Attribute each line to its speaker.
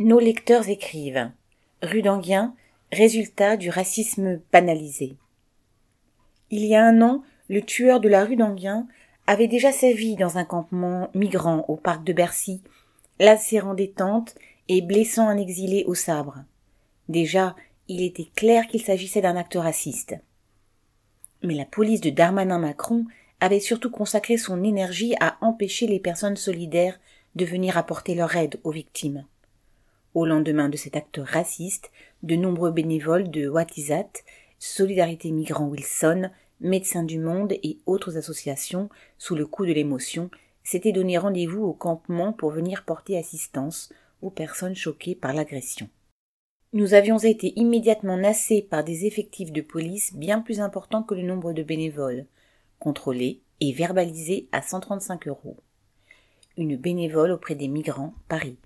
Speaker 1: Nos lecteurs écrivent Rue d'Anguien, résultat du racisme banalisé. Il y a un an, le tueur de la rue d'Anguien avait déjà sévi dans un campement migrant au parc de Bercy, lacérant des tentes et blessant un exilé au sabre. Déjà, il était clair qu'il s'agissait d'un acte raciste. Mais la police de Darmanin-Macron avait surtout consacré son énergie à empêcher les personnes solidaires de venir apporter leur aide aux victimes. Au lendemain de cet acte raciste, de nombreux bénévoles de Watizat, Solidarité Migrants Wilson, Médecins du Monde et autres associations, sous le coup de l'émotion, s'étaient donné rendez-vous au campement pour venir porter assistance aux personnes choquées par l'agression. Nous avions été immédiatement nassés par des effectifs de police bien plus importants que le nombre de bénévoles, contrôlés et verbalisés à 135 euros. Une bénévole auprès des migrants, Paris.